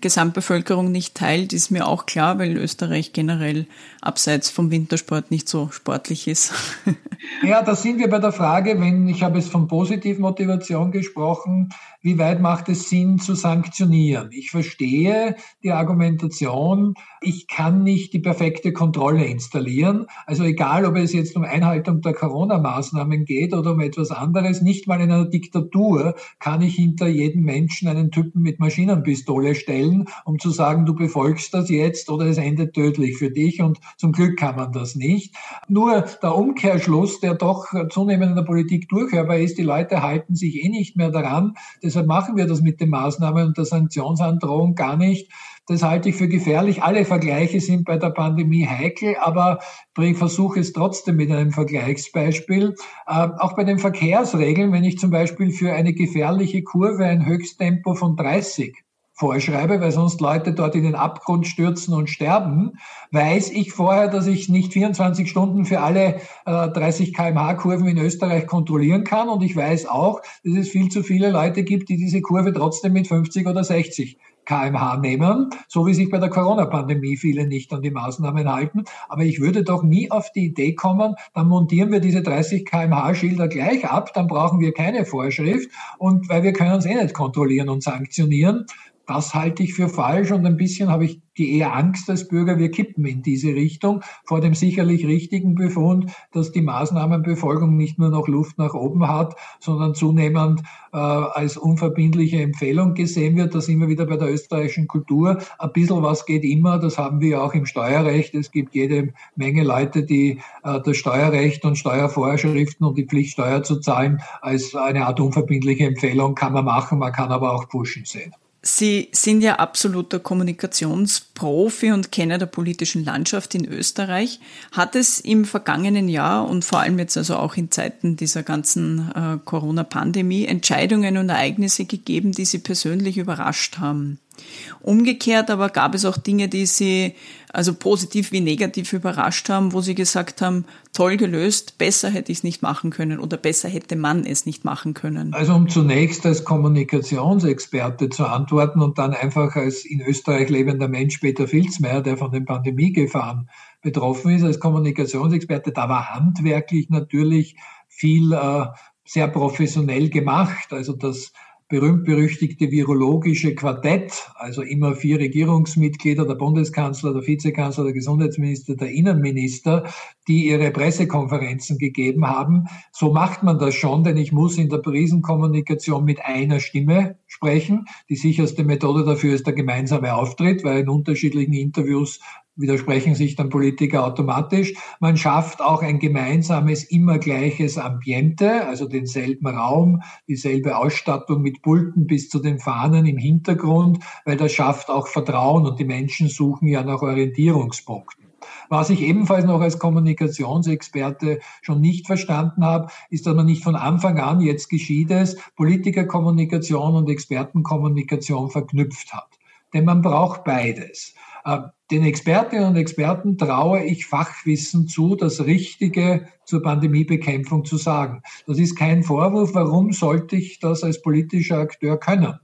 Gesamtbevölkerung nicht teilt, ist mir auch klar, weil Österreich generell abseits vom Wintersport nicht so sportlich ist. (laughs) ja, da sind wir bei der Frage, wenn ich habe es von Positivmotivation gesprochen, wie weit macht es Sinn zu sanktionieren? Ich verstehe die Argumentation, ich kann nicht die perfekte Kontrolle installieren. Also egal, ob es jetzt um Einhaltung der Corona-Maßnahmen geht oder um etwas anderes, nicht mal in einer Diktatur kann ich hinter jedem Menschen einen Typen mit Maschinenpistole stellen, um zu sagen, du befolgst das jetzt oder es endet tödlich für dich. Und zum Glück kann man das nicht. Nur der Umkehrschluss, der doch zunehmend in der Politik durchhörbar ist, die Leute halten sich eh nicht mehr daran. Deshalb machen wir das mit den Maßnahmen und der Sanktionsandrohung gar nicht. Das halte ich für gefährlich. Alle Vergleiche sind bei der Pandemie heikel, aber ich versuche es trotzdem mit einem Vergleichsbeispiel. Äh, auch bei den Verkehrsregeln, wenn ich zum Beispiel für eine gefährliche Kurve ein Höchsttempo von 30 vorschreibe, weil sonst Leute dort in den Abgrund stürzen und sterben, weiß ich vorher, dass ich nicht 24 Stunden für alle äh, 30 kmh Kurven in Österreich kontrollieren kann. Und ich weiß auch, dass es viel zu viele Leute gibt, die diese Kurve trotzdem mit 50 oder 60 kmh nehmen, so wie sich bei der Corona-Pandemie viele nicht an die Maßnahmen halten. Aber ich würde doch nie auf die Idee kommen, dann montieren wir diese 30 kmh Schilder gleich ab, dann brauchen wir keine Vorschrift und weil wir können es eh nicht kontrollieren und sanktionieren. Das halte ich für falsch und ein bisschen habe ich die eher Angst als Bürger, wir kippen in diese Richtung vor dem sicherlich richtigen Befund, dass die Maßnahmenbefolgung nicht nur noch Luft nach oben hat, sondern zunehmend äh, als unverbindliche Empfehlung gesehen wird. Da wir wieder bei der österreichischen Kultur. Ein bisschen was geht immer, das haben wir auch im Steuerrecht. Es gibt jede Menge Leute, die äh, das Steuerrecht und Steuervorschriften und die Pflicht, Steuer zu zahlen, als eine Art unverbindliche Empfehlung kann man machen, man kann aber auch pushen sehen. Sie sind ja absoluter Kommunikationsprofi und Kenner der politischen Landschaft in Österreich. Hat es im vergangenen Jahr und vor allem jetzt also auch in Zeiten dieser ganzen äh, Corona-Pandemie Entscheidungen und Ereignisse gegeben, die Sie persönlich überrascht haben? Umgekehrt aber gab es auch Dinge, die Sie also positiv wie negativ überrascht haben, wo Sie gesagt haben, toll gelöst, besser hätte ich es nicht machen können oder besser hätte man es nicht machen können. Also um zunächst als Kommunikationsexperte zu antworten und dann einfach als in Österreich lebender Mensch Peter Filzmeier, der von den Pandemiegefahren betroffen ist, als Kommunikationsexperte, da war handwerklich natürlich viel äh, sehr professionell gemacht. Also das berühmt-berüchtigte virologische Quartett, also immer vier Regierungsmitglieder, der Bundeskanzler, der Vizekanzler, der Gesundheitsminister, der Innenminister, die ihre Pressekonferenzen gegeben haben. So macht man das schon, denn ich muss in der Krisenkommunikation mit einer Stimme sprechen. Die sicherste Methode dafür ist der gemeinsame Auftritt, weil in unterschiedlichen Interviews widersprechen sich dann Politiker automatisch. Man schafft auch ein gemeinsames, immer gleiches Ambiente, also denselben Raum, dieselbe Ausstattung mit Pulten bis zu den Fahnen im Hintergrund, weil das schafft auch Vertrauen und die Menschen suchen ja nach Orientierungspunkten. Was ich ebenfalls noch als Kommunikationsexperte schon nicht verstanden habe, ist, dass man nicht von Anfang an, jetzt geschieht es, Politikerkommunikation und Expertenkommunikation verknüpft hat. Denn man braucht beides. Äh, den Expertinnen und Experten traue ich Fachwissen zu, das Richtige zur Pandemiebekämpfung zu sagen. Das ist kein Vorwurf. Warum sollte ich das als politischer Akteur können?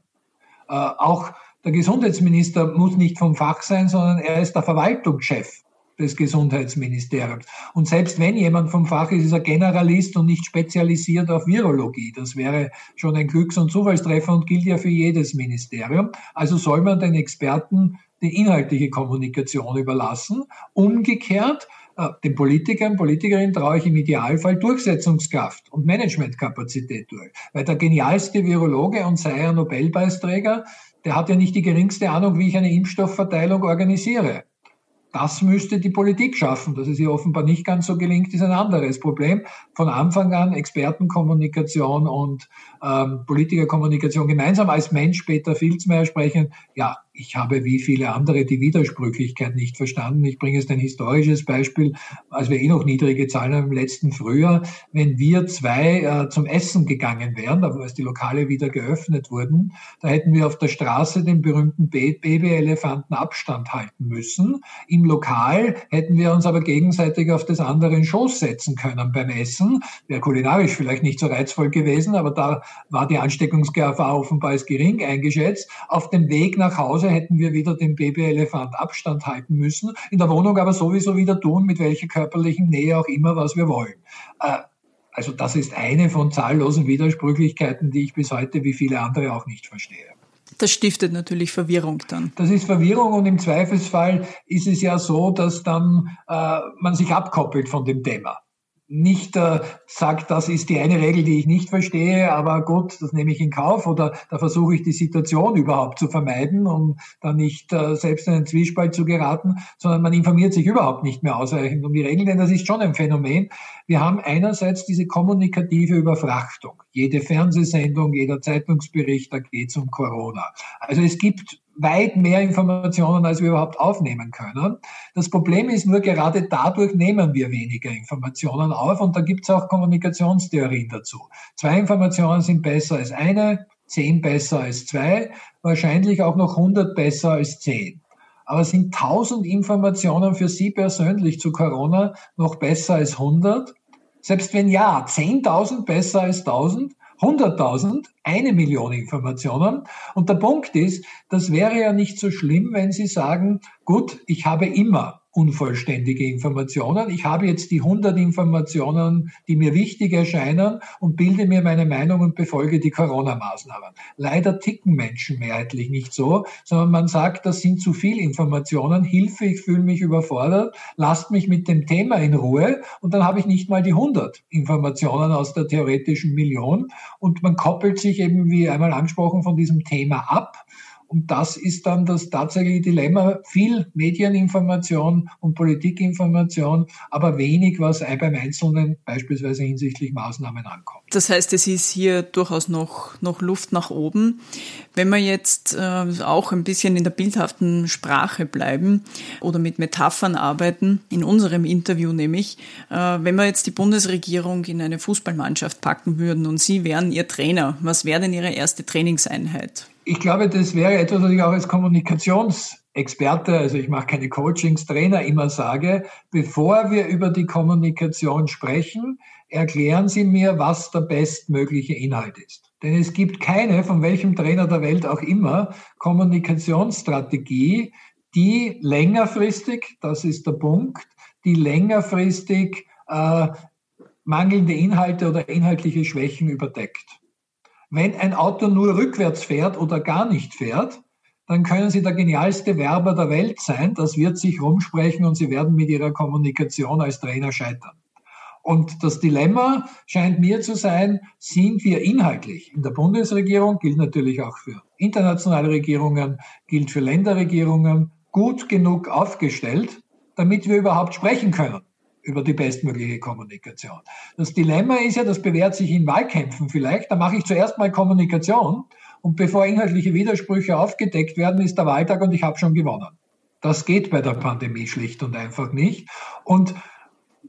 Äh, auch der Gesundheitsminister muss nicht vom Fach sein, sondern er ist der Verwaltungschef des Gesundheitsministeriums. Und selbst wenn jemand vom Fach ist, ist er Generalist und nicht spezialisiert auf Virologie. Das wäre schon ein Glücks- und Zufallstreffer und gilt ja für jedes Ministerium. Also soll man den Experten die inhaltliche Kommunikation überlassen. Umgekehrt, äh, den Politikern, Politikerinnen traue ich im Idealfall Durchsetzungskraft und Managementkapazität durch. Weil der genialste Virologe und sei er Nobelpreisträger, der hat ja nicht die geringste Ahnung, wie ich eine Impfstoffverteilung organisiere. Das müsste die Politik schaffen. Dass es ihr offenbar nicht ganz so gelingt, ist ein anderes Problem. Von Anfang an Expertenkommunikation und ähm, Politikerkommunikation gemeinsam als Mensch Peter Filzmeier sprechen. Ja, ich habe wie viele andere die Widersprüchlichkeit nicht verstanden. Ich bringe jetzt ein historisches Beispiel, als wir eh noch niedrige Zahlen haben im letzten Frühjahr. Wenn wir zwei äh, zum Essen gegangen wären, als die Lokale wieder geöffnet wurden, da hätten wir auf der Straße den berühmten Babyelefanten Abstand halten müssen. Im Lokal hätten wir uns aber gegenseitig auf des anderen Schoß setzen können beim Essen. Wäre kulinarisch vielleicht nicht so reizvoll gewesen, aber da war die Ansteckungsgefahr offenbar als gering eingeschätzt. Auf dem Weg nach Hause hätten wir wieder dem Babyelefant Abstand halten müssen, in der Wohnung aber sowieso wieder tun, mit welcher körperlichen Nähe auch immer, was wir wollen. Äh, also das ist eine von zahllosen Widersprüchlichkeiten, die ich bis heute wie viele andere auch nicht verstehe. Das stiftet natürlich Verwirrung dann. Das ist Verwirrung und im Zweifelsfall ist es ja so, dass dann äh, man sich abkoppelt von dem Thema nicht äh, sagt, das ist die eine Regel, die ich nicht verstehe, aber gut, das nehme ich in Kauf oder da versuche ich die Situation überhaupt zu vermeiden, um dann nicht äh, selbst in einen Zwiespalt zu geraten, sondern man informiert sich überhaupt nicht mehr ausreichend um die Regeln, denn das ist schon ein Phänomen. Wir haben einerseits diese kommunikative Überfrachtung. Jede Fernsehsendung, jeder Zeitungsbericht, da geht es um Corona. Also es gibt weit mehr Informationen, als wir überhaupt aufnehmen können. Das Problem ist nur, gerade dadurch nehmen wir weniger Informationen auf und da gibt es auch Kommunikationstheorien dazu. Zwei Informationen sind besser als eine, zehn besser als zwei, wahrscheinlich auch noch 100 besser als zehn. Aber sind 1000 Informationen für Sie persönlich zu Corona noch besser als 100? Selbst wenn ja, 10.000 besser als 1000? 100.000, eine Million Informationen. Und der Punkt ist, das wäre ja nicht so schlimm, wenn Sie sagen, gut, ich habe immer unvollständige Informationen. Ich habe jetzt die 100 Informationen, die mir wichtig erscheinen und bilde mir meine Meinung und befolge die Corona-Maßnahmen. Leider ticken Menschen mehrheitlich nicht so, sondern man sagt, das sind zu viel Informationen, Hilfe, ich fühle mich überfordert, lasst mich mit dem Thema in Ruhe. Und dann habe ich nicht mal die 100 Informationen aus der theoretischen Million. Und man koppelt sich eben, wie einmal angesprochen, von diesem Thema ab und das ist dann das tatsächliche Dilemma. Viel Medieninformation und Politikinformation, aber wenig, was beim Einzelnen beispielsweise hinsichtlich Maßnahmen ankommt. Das heißt, es ist hier durchaus noch, noch Luft nach oben. Wenn wir jetzt äh, auch ein bisschen in der bildhaften Sprache bleiben oder mit Metaphern arbeiten, in unserem Interview nämlich, äh, wenn wir jetzt die Bundesregierung in eine Fußballmannschaft packen würden und Sie wären Ihr Trainer, was wäre denn Ihre erste Trainingseinheit? Ich glaube, das wäre etwas, was ich auch als Kommunikationsexperte, also ich mache keine Coachings, Trainer immer sage, bevor wir über die Kommunikation sprechen, erklären Sie mir, was der bestmögliche Inhalt ist. Denn es gibt keine, von welchem Trainer der Welt auch immer, Kommunikationsstrategie, die längerfristig, das ist der Punkt, die längerfristig äh, mangelnde Inhalte oder inhaltliche Schwächen überdeckt. Wenn ein Auto nur rückwärts fährt oder gar nicht fährt, dann können Sie der genialste Werber der Welt sein. Das wird sich rumsprechen und Sie werden mit Ihrer Kommunikation als Trainer scheitern. Und das Dilemma scheint mir zu sein, sind wir inhaltlich in der Bundesregierung, gilt natürlich auch für internationale Regierungen, gilt für Länderregierungen, gut genug aufgestellt, damit wir überhaupt sprechen können über die bestmögliche Kommunikation. Das Dilemma ist ja, das bewährt sich in Wahlkämpfen vielleicht, da mache ich zuerst mal Kommunikation und bevor inhaltliche Widersprüche aufgedeckt werden, ist der Wahltag und ich habe schon gewonnen. Das geht bei der Pandemie schlicht und einfach nicht. Und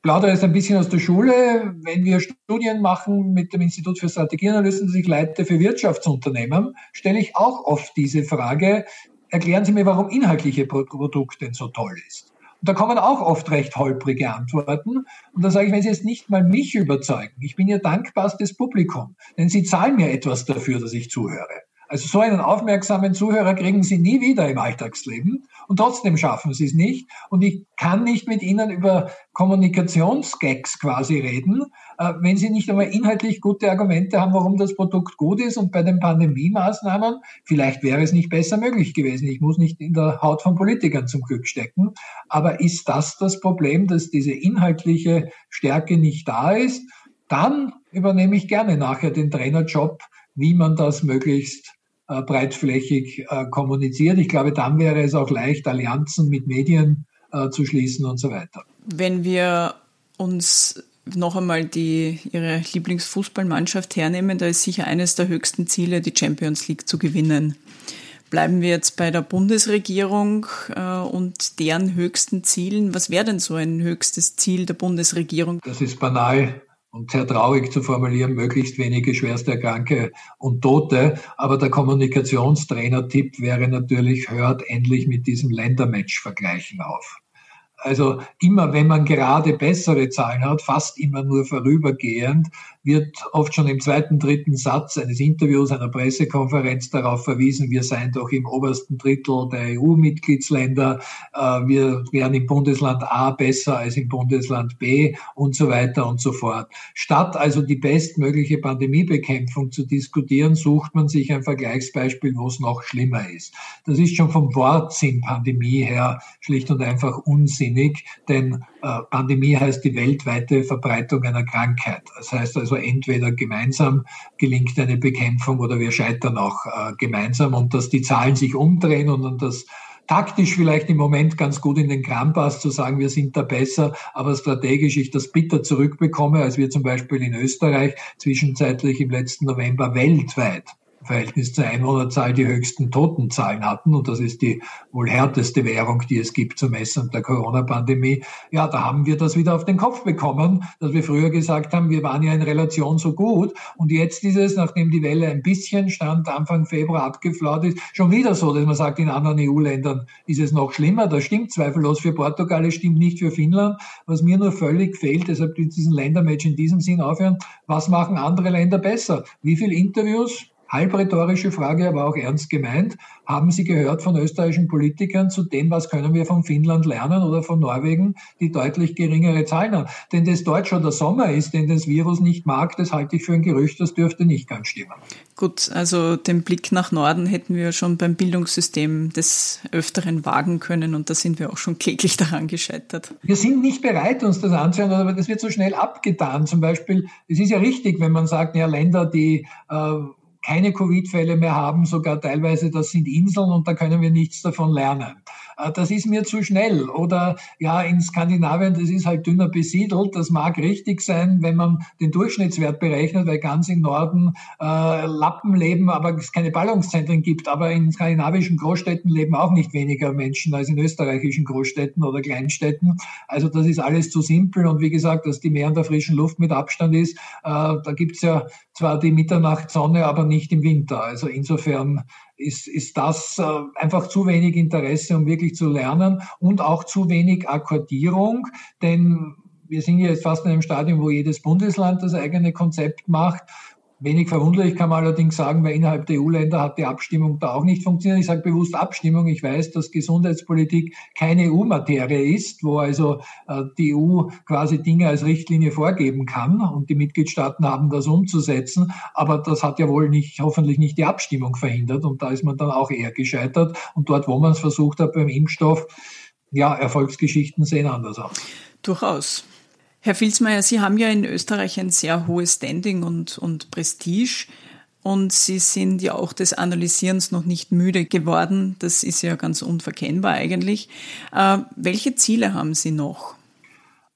plaudere jetzt ein bisschen aus der Schule. Wenn wir Studien machen mit dem Institut für Strategieanalysen, das ich leite für Wirtschaftsunternehmen, stelle ich auch oft diese Frage, erklären Sie mir, warum inhaltliche Produkt denn so toll ist. Und da kommen auch oft recht holprige Antworten. Und da sage ich, wenn Sie jetzt nicht mal mich überzeugen, ich bin Ihr dankbarstes Publikum, denn Sie zahlen mir etwas dafür, dass ich zuhöre. Also so einen aufmerksamen Zuhörer kriegen Sie nie wieder im Alltagsleben und trotzdem schaffen Sie es nicht. Und ich kann nicht mit Ihnen über Kommunikationsgags quasi reden, wenn Sie nicht einmal inhaltlich gute Argumente haben, warum das Produkt gut ist. Und bei den Pandemie-Maßnahmen, vielleicht wäre es nicht besser möglich gewesen. Ich muss nicht in der Haut von Politikern zum Glück stecken. Aber ist das das Problem, dass diese inhaltliche Stärke nicht da ist? Dann übernehme ich gerne nachher den Trainerjob, wie man das möglichst äh, breitflächig äh, kommuniziert. Ich glaube, dann wäre es auch leicht, Allianzen mit Medien äh, zu schließen und so weiter. Wenn wir uns noch einmal die, Ihre Lieblingsfußballmannschaft hernehmen, da ist sicher eines der höchsten Ziele, die Champions League zu gewinnen. Bleiben wir jetzt bei der Bundesregierung äh, und deren höchsten Zielen. Was wäre denn so ein höchstes Ziel der Bundesregierung? Das ist banal und sehr traurig zu formulieren, möglichst wenige schwerste Erkranke und Tote. Aber der Kommunikationstrainer-Tipp wäre natürlich, hört endlich mit diesem Ländermatch-Vergleichen auf. Also immer, wenn man gerade bessere Zahlen hat, fast immer nur vorübergehend, wird oft schon im zweiten, dritten Satz eines Interviews, einer Pressekonferenz darauf verwiesen, wir seien doch im obersten Drittel der EU-Mitgliedsländer, äh, wir wären im Bundesland A besser als im Bundesland B und so weiter und so fort. Statt also die bestmögliche Pandemiebekämpfung zu diskutieren, sucht man sich ein Vergleichsbeispiel, wo es noch schlimmer ist. Das ist schon vom Wortsinn Pandemie her schlicht und einfach unsinnig, denn äh, Pandemie heißt die weltweite Verbreitung einer Krankheit. Das heißt also entweder gemeinsam gelingt eine Bekämpfung oder wir scheitern auch äh, gemeinsam. Und dass die Zahlen sich umdrehen und das taktisch vielleicht im Moment ganz gut in den Kram passt, zu sagen, wir sind da besser, aber strategisch ich das bitter zurückbekomme, als wir zum Beispiel in Österreich zwischenzeitlich im letzten November weltweit Verhältnis zur Einwohnerzahl die höchsten Totenzahlen hatten. Und das ist die wohl härteste Währung, die es gibt zur Messung der Corona-Pandemie. Ja, da haben wir das wieder auf den Kopf bekommen, dass wir früher gesagt haben, wir waren ja in Relation so gut. Und jetzt ist es, nachdem die Welle ein bisschen stand, Anfang Februar abgeflaut ist, schon wieder so, dass man sagt, in anderen EU-Ländern ist es noch schlimmer. Das stimmt zweifellos für Portugal, es stimmt nicht für Finnland. Was mir nur völlig fehlt, deshalb diesen Ländermatch in diesem Sinn aufhören, was machen andere Länder besser? Wie viele Interviews halb rhetorische Frage, aber auch ernst gemeint. Haben Sie gehört von österreichischen Politikern zu dem, was können wir von Finnland lernen oder von Norwegen, die deutlich geringere Zahlen haben? Denn das dort schon der Sommer ist, den das Virus nicht mag, das halte ich für ein Gerücht, das dürfte nicht ganz stimmen. Gut, also den Blick nach Norden hätten wir schon beim Bildungssystem des Öfteren wagen können und da sind wir auch schon kläglich daran gescheitert. Wir sind nicht bereit, uns das anzuhören, aber das wird so schnell abgetan. Zum Beispiel, es ist ja richtig, wenn man sagt, ja, Länder, die äh, keine Covid-Fälle mehr haben, sogar teilweise, das sind Inseln und da können wir nichts davon lernen. Äh, das ist mir zu schnell. Oder ja, in Skandinavien, das ist halt dünner besiedelt. Das mag richtig sein, wenn man den Durchschnittswert berechnet, weil ganz im Norden äh, Lappen leben, aber es keine Ballungszentren gibt. Aber in skandinavischen Großstädten leben auch nicht weniger Menschen als in österreichischen Großstädten oder Kleinstädten. Also das ist alles zu simpel. Und wie gesagt, dass die Meer in der frischen Luft mit Abstand ist, äh, da gibt's ja zwar die Mitternachtssonne, aber nicht im Winter. Also insofern ist, ist das äh, einfach zu wenig Interesse, um wirklich zu lernen und auch zu wenig Akkordierung, denn wir sind jetzt fast in einem Stadium, wo jedes Bundesland das eigene Konzept macht. Wenig verwunderlich kann man allerdings sagen, weil innerhalb der EU-Länder hat die Abstimmung da auch nicht funktioniert. Ich sage bewusst Abstimmung. Ich weiß, dass Gesundheitspolitik keine EU-Materie ist, wo also äh, die EU quasi Dinge als Richtlinie vorgeben kann und die Mitgliedstaaten haben das umzusetzen. Aber das hat ja wohl nicht, hoffentlich nicht die Abstimmung verhindert und da ist man dann auch eher gescheitert. Und dort, wo man es versucht hat beim Impfstoff, ja, Erfolgsgeschichten sehen anders aus. Durchaus. Herr Filzmeier, Sie haben ja in Österreich ein sehr hohes Standing und, und Prestige. Und Sie sind ja auch des Analysierens noch nicht müde geworden. Das ist ja ganz unverkennbar eigentlich. Äh, welche Ziele haben Sie noch?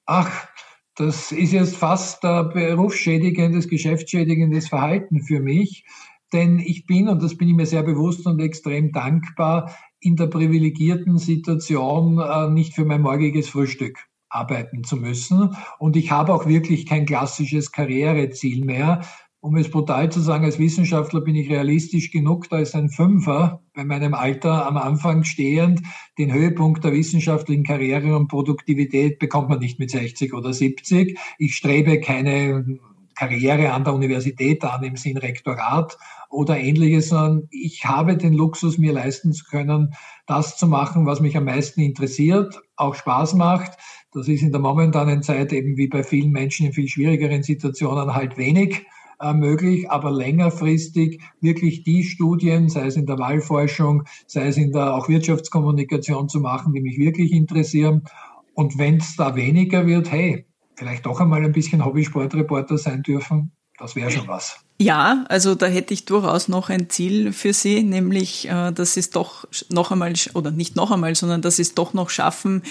Ach, das ist jetzt fast ein berufsschädigendes, geschäftsschädigendes Verhalten für mich. Denn ich bin, und das bin ich mir sehr bewusst und extrem dankbar, in der privilegierten Situation äh, nicht für mein morgiges Frühstück arbeiten zu müssen. Und ich habe auch wirklich kein klassisches Karriereziel mehr. Um es brutal zu sagen, als Wissenschaftler bin ich realistisch genug, da ist ein Fünfer bei meinem Alter am Anfang stehend. Den Höhepunkt der wissenschaftlichen Karriere und Produktivität bekommt man nicht mit 60 oder 70. Ich strebe keine Karriere an der Universität an im Sinn Rektorat oder ähnliches, sondern ich habe den Luxus, mir leisten zu können, das zu machen, was mich am meisten interessiert, auch Spaß macht. Das ist in der momentanen Zeit eben wie bei vielen Menschen in viel schwierigeren Situationen halt wenig äh, möglich, aber längerfristig wirklich die Studien, sei es in der Wahlforschung, sei es in der auch Wirtschaftskommunikation zu machen, die mich wirklich interessieren. Und wenn es da weniger wird, hey, vielleicht doch einmal ein bisschen Hobbysportreporter sein dürfen, das wäre schon was. Ja, also da hätte ich durchaus noch ein Ziel für Sie, nämlich, äh, dass Sie es doch noch einmal, oder nicht noch einmal, sondern dass Sie es doch noch schaffen,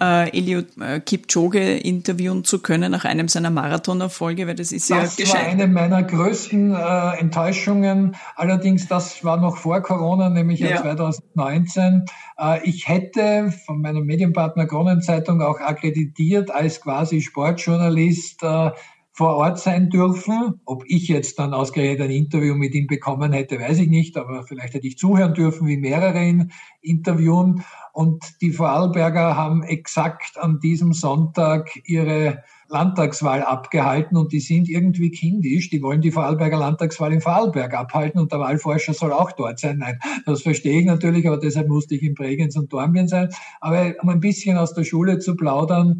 äh, Eliud äh, Kipchoge interviewen zu können nach einem seiner Marathonerfolge, weil das ist das ja. Das war eine meiner größten äh, Enttäuschungen. Allerdings, das war noch vor Corona, nämlich ja. 2019. Äh, ich hätte von meinem Medienpartner Kronenzeitung auch akkreditiert als quasi Sportjournalist äh, vor Ort sein dürfen. Ob ich jetzt dann ausgerechnet ein Interview mit ihm bekommen hätte, weiß ich nicht, aber vielleicht hätte ich zuhören dürfen, wie mehrere ihn interviewen. Und die Vorarlberger haben exakt an diesem Sonntag ihre Landtagswahl abgehalten und die sind irgendwie kindisch. Die wollen die Vorarlberger Landtagswahl in Vorarlberg abhalten und der Wahlforscher soll auch dort sein. Nein, das verstehe ich natürlich, aber deshalb musste ich in Bregenz und Dornbirn sein. Aber um ein bisschen aus der Schule zu plaudern,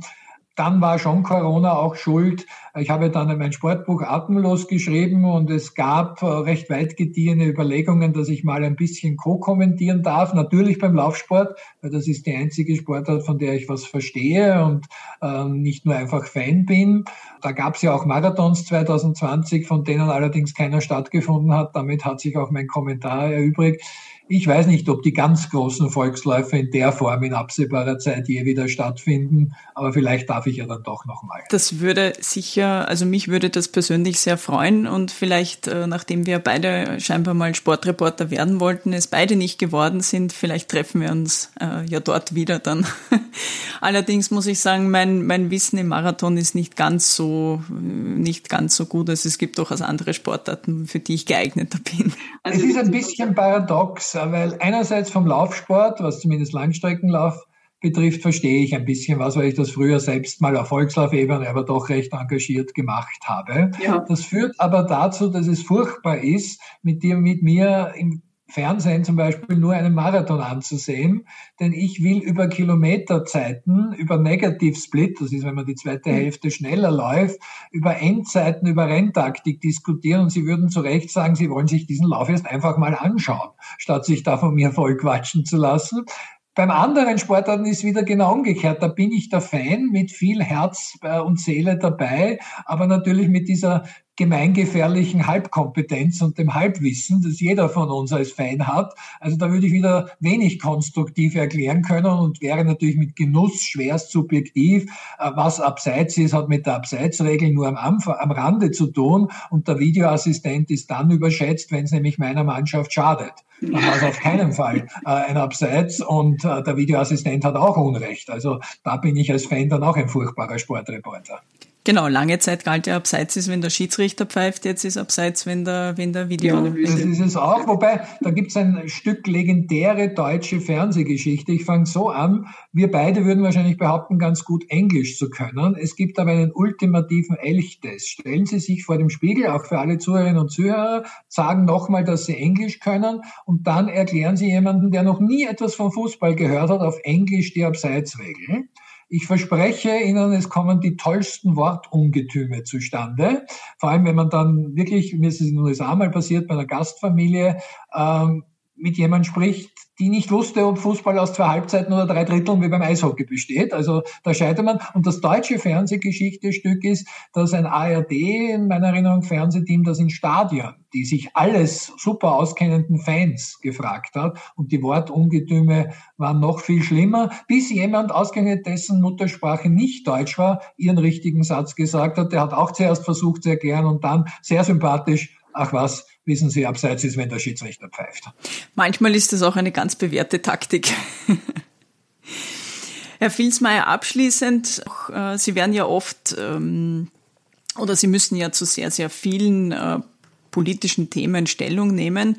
dann war schon Corona auch schuld. Ich habe dann mein Sportbuch Atemlos geschrieben und es gab äh, recht weit gediehene Überlegungen, dass ich mal ein bisschen co-kommentieren darf. Natürlich beim Laufsport, weil das ist die einzige Sportart, von der ich was verstehe und äh, nicht nur einfach Fan bin. Da gab es ja auch Marathons 2020, von denen allerdings keiner stattgefunden hat. Damit hat sich auch mein Kommentar erübrigt. Ich weiß nicht, ob die ganz großen Volksläufe in der Form in absehbarer Zeit je wieder stattfinden, aber vielleicht darf ich ja dann doch nochmal. Das würde sicher, also mich würde das persönlich sehr freuen und vielleicht, äh, nachdem wir beide scheinbar mal Sportreporter werden wollten, es beide nicht geworden sind, vielleicht treffen wir uns äh, ja dort wieder dann. (laughs) Allerdings muss ich sagen, mein, mein Wissen im Marathon ist nicht ganz so, nicht ganz so gut. Also es gibt durchaus andere Sportarten, für die ich geeigneter bin. Also es ist ein bisschen paradox weil einerseits vom Laufsport, was zumindest Langstreckenlauf betrifft, verstehe ich ein bisschen was, weil ich das früher selbst mal auf Volkslaufebene aber doch recht engagiert gemacht habe. Ja. Das führt aber dazu, dass es furchtbar ist, mit dir, mit mir im Fernsehen zum Beispiel nur einen Marathon anzusehen, denn ich will über Kilometerzeiten, über Negative Split, das ist, wenn man die zweite mhm. Hälfte schneller läuft, über Endzeiten, über Renntaktik diskutieren und Sie würden zu Recht sagen, Sie wollen sich diesen Lauf jetzt einfach mal anschauen, statt sich da von mir voll quatschen zu lassen. Beim anderen Sportarten ist wieder genau umgekehrt. Da bin ich der Fan mit viel Herz äh, und Seele dabei, aber natürlich mit dieser gemeingefährlichen Halbkompetenz und dem Halbwissen, das jeder von uns als Fan hat. Also da würde ich wieder wenig konstruktiv erklären können und wäre natürlich mit Genuss schwerst subjektiv. Äh, was abseits ist, hat mit der Abseitsregel nur am, Anfang, am Rande zu tun und der Videoassistent ist dann überschätzt, wenn es nämlich meiner Mannschaft schadet. Dann war es auf keinen Fall äh, ein Abseits und äh, der Videoassistent hat auch Unrecht. Also da bin ich als Fan dann auch ein furchtbarer Sportreporter. Genau, lange Zeit galt ja abseits ist, wenn der Schiedsrichter pfeift, jetzt ist abseits, wenn der, wenn der Video. Ja, das ist es auch, wobei da gibt es ein Stück legendäre deutsche Fernsehgeschichte. Ich fange so an, wir beide würden wahrscheinlich behaupten, ganz gut Englisch zu können. Es gibt aber einen ultimativen Elchtest. Stellen Sie sich vor dem Spiegel, auch für alle Zuhörerinnen und Zuhörer, sagen nochmal, dass Sie Englisch können und dann erklären Sie jemanden, der noch nie etwas vom Fußball gehört hat, auf Englisch die Abseitsregel. Ich verspreche Ihnen, es kommen die tollsten Wortungetüme zustande. Vor allem, wenn man dann wirklich, mir ist es in den USA mal passiert, bei einer Gastfamilie, ähm, mit jemand spricht, die nicht wusste, ob Fußball aus zwei Halbzeiten oder drei Dritteln wie beim Eishockey besteht. Also da scheitert man. Und das deutsche Fernsehgeschichte-Stück ist, dass ein ARD in meiner Erinnerung Fernsehteam das in Stadien, die sich alles super auskennenden Fans gefragt hat. Und die Wortungetüme waren noch viel schlimmer, bis jemand ausgerechnet dessen Muttersprache nicht Deutsch war, ihren richtigen Satz gesagt hat. Der hat auch zuerst versucht zu erklären und dann sehr sympathisch, ach was, wissen Sie, abseits ist, wenn der Schiedsrichter pfeift. Manchmal ist das auch eine ganz bewährte Taktik. (laughs) Herr Filsmeier, abschließend, äh, Sie werden ja oft ähm, oder Sie müssen ja zu sehr, sehr vielen äh, politischen Themen Stellung nehmen.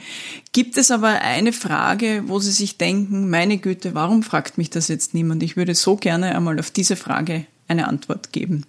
Gibt es aber eine Frage, wo Sie sich denken, meine Güte, warum fragt mich das jetzt niemand? Ich würde so gerne einmal auf diese Frage eine Antwort geben.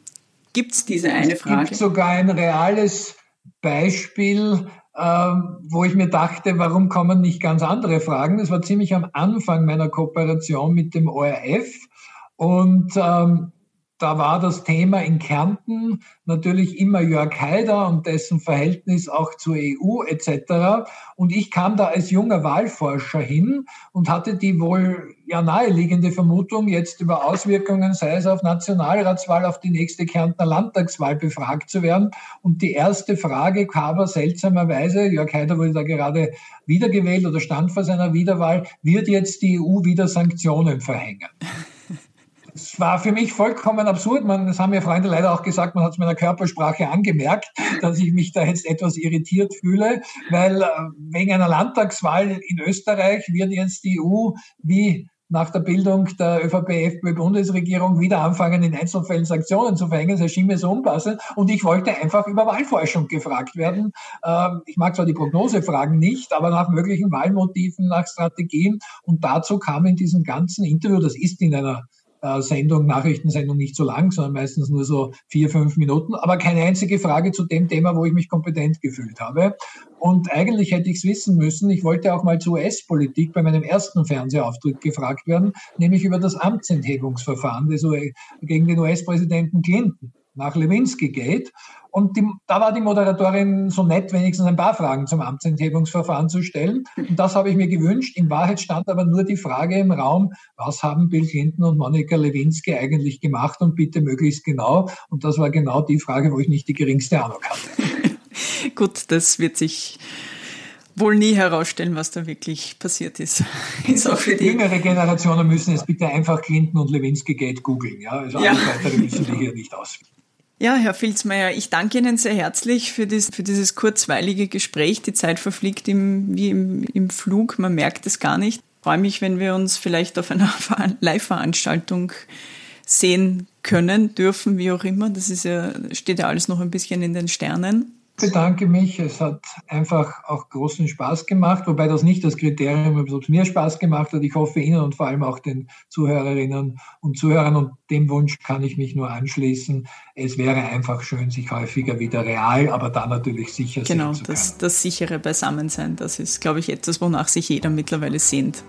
Gibt es diese eine Frage? Es gibt sogar ein reales Beispiel, wo ich mir dachte, warum kommen nicht ganz andere Fragen? Das war ziemlich am Anfang meiner Kooperation mit dem ORF. Und ähm, da war das Thema in Kärnten natürlich immer Jörg Haider und dessen Verhältnis auch zur EU etc. Und ich kam da als junger Wahlforscher hin und hatte die wohl ja naheliegende Vermutung, jetzt über Auswirkungen, sei es auf Nationalratswahl, auf die nächste Kärntner Landtagswahl befragt zu werden. Und die erste Frage kam aber seltsamerweise, Jörg Haider wurde da gerade wiedergewählt oder stand vor seiner Wiederwahl, wird jetzt die EU wieder Sanktionen verhängen? (laughs) es war für mich vollkommen absurd. Man, das haben mir Freunde leider auch gesagt, man hat es meiner Körpersprache angemerkt, (laughs) dass ich mich da jetzt etwas irritiert fühle, weil äh, wegen einer Landtagswahl in Österreich wird jetzt die EU wie nach der Bildung der ÖVP-FPÖ-Bundesregierung wieder anfangen, in Einzelfällen Sanktionen zu verhängen. Das erschien mir so unpassend. Und ich wollte einfach über Wahlforschung gefragt werden. Ähm, ich mag zwar die Prognosefragen nicht, aber nach möglichen Wahlmotiven, nach Strategien. Und dazu kam in diesem ganzen Interview, das ist in einer Sendung, Nachrichtensendung nicht so lang, sondern meistens nur so vier, fünf Minuten, aber keine einzige Frage zu dem Thema, wo ich mich kompetent gefühlt habe. Und eigentlich hätte ich es wissen müssen. Ich wollte auch mal zur US-Politik bei meinem ersten Fernsehauftritt gefragt werden, nämlich über das Amtsenthebungsverfahren gegen den US-Präsidenten Clinton nach Lewinsky Gate. Und die, da war die Moderatorin so nett, wenigstens ein paar Fragen zum Amtsenthebungsverfahren zu stellen. Und das habe ich mir gewünscht. In Wahrheit stand aber nur die Frage im Raum, was haben Bill Clinton und Monika Lewinsky eigentlich gemacht und bitte möglichst genau. Und das war genau die Frage, wo ich nicht die geringste Ahnung hatte. (laughs) Gut, das wird sich wohl nie herausstellen, was da wirklich passiert ist. ist auch für die jüngere Generationen müssen es bitte einfach Clinton und Lewinsky Gate googeln. Ja? Also ja. alles weitere müssen wir hier nicht ausführen. Ja, Herr Filzmeier, ich danke Ihnen sehr herzlich für, das, für dieses kurzweilige Gespräch. Die Zeit verfliegt im, wie im, im Flug, man merkt es gar nicht. Ich freue mich, wenn wir uns vielleicht auf einer (laughs) Live-Veranstaltung sehen können, dürfen, wie auch immer. Das ist ja, steht ja alles noch ein bisschen in den Sternen bedanke mich. Es hat einfach auch großen Spaß gemacht, wobei das nicht das Kriterium ist, ob es mir Spaß gemacht hat. Ich hoffe Ihnen und vor allem auch den Zuhörerinnen und Zuhörern und dem Wunsch kann ich mich nur anschließen. Es wäre einfach schön, sich häufiger wieder real, aber dann natürlich sicher genau, sehen zu können. Genau, das, das sichere Beisammensein, das ist, glaube ich, etwas, wonach sich jeder mittlerweile sehnt.